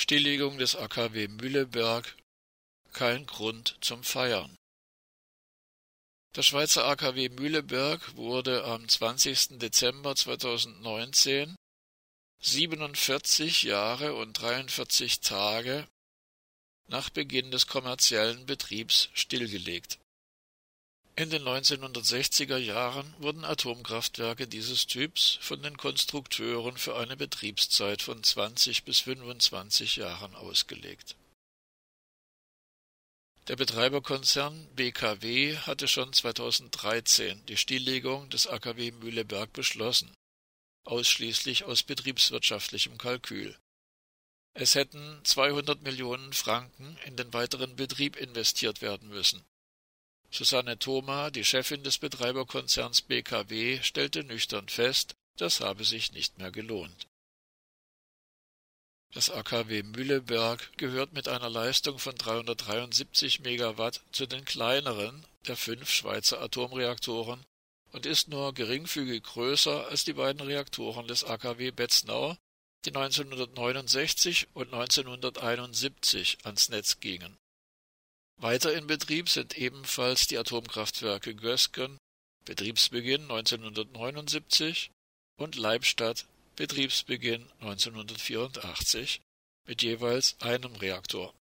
Stilllegung des AKW Mühleberg kein Grund zum Feiern. Der Schweizer AKW Mühleberg wurde am 20. Dezember 2019 47 Jahre und 43 Tage nach Beginn des kommerziellen Betriebs stillgelegt. In den 1960er Jahren wurden Atomkraftwerke dieses Typs von den Konstrukteuren für eine Betriebszeit von 20 bis 25 Jahren ausgelegt. Der Betreiberkonzern BKW hatte schon 2013 die Stilllegung des AKW Mühleberg beschlossen, ausschließlich aus betriebswirtschaftlichem Kalkül. Es hätten 200 Millionen Franken in den weiteren Betrieb investiert werden müssen Susanne Thoma, die Chefin des Betreiberkonzerns BKW, stellte nüchtern fest, das habe sich nicht mehr gelohnt. Das AKW Mühleberg gehört mit einer Leistung von 373 Megawatt zu den kleineren der fünf Schweizer Atomreaktoren und ist nur geringfügig größer als die beiden Reaktoren des AKW Betznau, die 1969 und 1971 ans Netz gingen weiter in Betrieb sind ebenfalls die Atomkraftwerke Gösgen (Betriebsbeginn 1979) und Leibstadt (Betriebsbeginn 1984) mit jeweils einem Reaktor.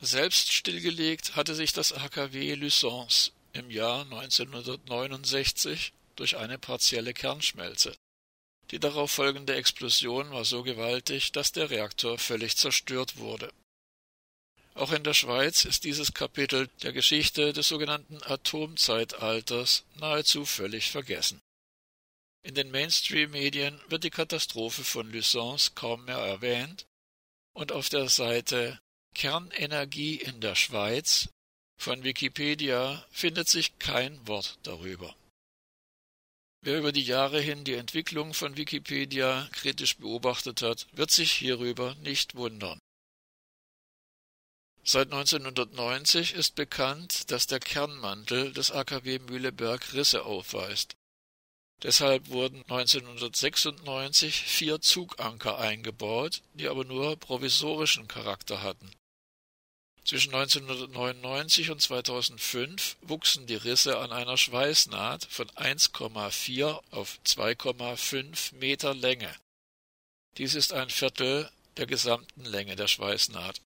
Selbst stillgelegt hatte sich das AKW Lüssance im Jahr 1969 durch eine partielle Kernschmelze. Die darauf folgende Explosion war so gewaltig, dass der Reaktor völlig zerstört wurde auch in der Schweiz ist dieses Kapitel der Geschichte des sogenannten Atomzeitalters nahezu völlig vergessen. In den Mainstream-Medien wird die Katastrophe von Lysance kaum mehr erwähnt und auf der Seite Kernenergie in der Schweiz von Wikipedia findet sich kein Wort darüber. Wer über die Jahre hin die Entwicklung von Wikipedia kritisch beobachtet hat, wird sich hierüber nicht wundern. Seit 1990 ist bekannt, dass der Kernmantel des AKW Mühleberg Risse aufweist. Deshalb wurden 1996 vier Zuganker eingebaut, die aber nur provisorischen Charakter hatten. Zwischen 1999 und 2005 wuchsen die Risse an einer Schweißnaht von 1,4 auf 2,5 Meter Länge. Dies ist ein Viertel der gesamten Länge der Schweißnaht.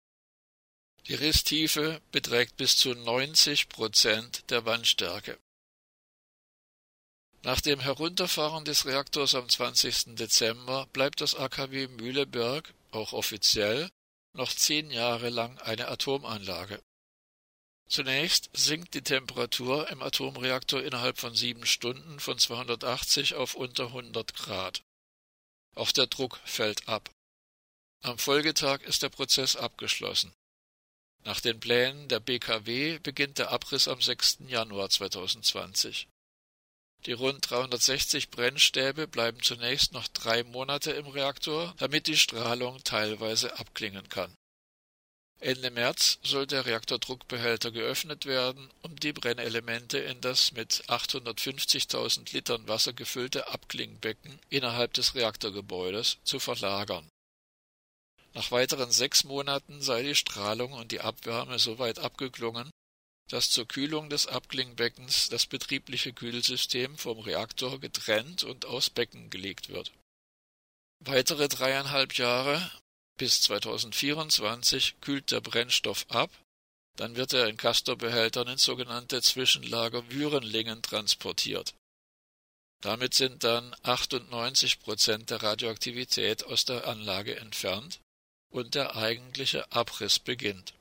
Die Risstiefe beträgt bis zu 90 Prozent der Wandstärke. Nach dem Herunterfahren des Reaktors am 20. Dezember bleibt das AKW Mühleberg, auch offiziell, noch zehn Jahre lang eine Atomanlage. Zunächst sinkt die Temperatur im Atomreaktor innerhalb von sieben Stunden von 280 auf unter 100 Grad. Auch der Druck fällt ab. Am Folgetag ist der Prozess abgeschlossen. Nach den Plänen der BKW beginnt der Abriss am 6. Januar 2020. Die rund 360 Brennstäbe bleiben zunächst noch drei Monate im Reaktor, damit die Strahlung teilweise abklingen kann. Ende März soll der Reaktordruckbehälter geöffnet werden, um die Brennelemente in das mit 850.000 Litern Wasser gefüllte Abklingbecken innerhalb des Reaktorgebäudes zu verlagern nach weiteren sechs Monaten sei die Strahlung und die Abwärme so weit abgeklungen, dass zur Kühlung des Abklingbeckens das betriebliche Kühlsystem vom Reaktor getrennt und aus Becken gelegt wird. Weitere dreieinhalb Jahre bis 2024 kühlt der Brennstoff ab, dann wird er in Castor-Behältern ins sogenannte Zwischenlager Würenlingen transportiert. Damit sind dann 98 Prozent der Radioaktivität aus der Anlage entfernt und der eigentliche Abriss beginnt.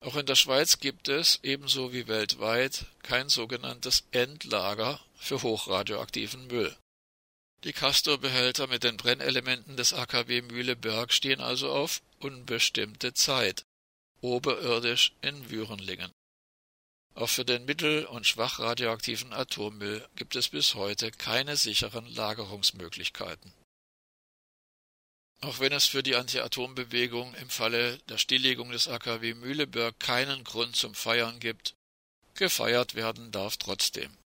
Auch in der Schweiz gibt es, ebenso wie weltweit, kein sogenanntes Endlager für hochradioaktiven Müll. Die Castor-Behälter mit den Brennelementen des AKW Mühleberg stehen also auf unbestimmte Zeit, oberirdisch in Würenlingen. Auch für den mittel- und schwach radioaktiven Atommüll gibt es bis heute keine sicheren Lagerungsmöglichkeiten. Auch wenn es für die Anti-Atom-Bewegung im Falle der Stilllegung des AKW Mühleberg keinen Grund zum Feiern gibt, gefeiert werden darf trotzdem.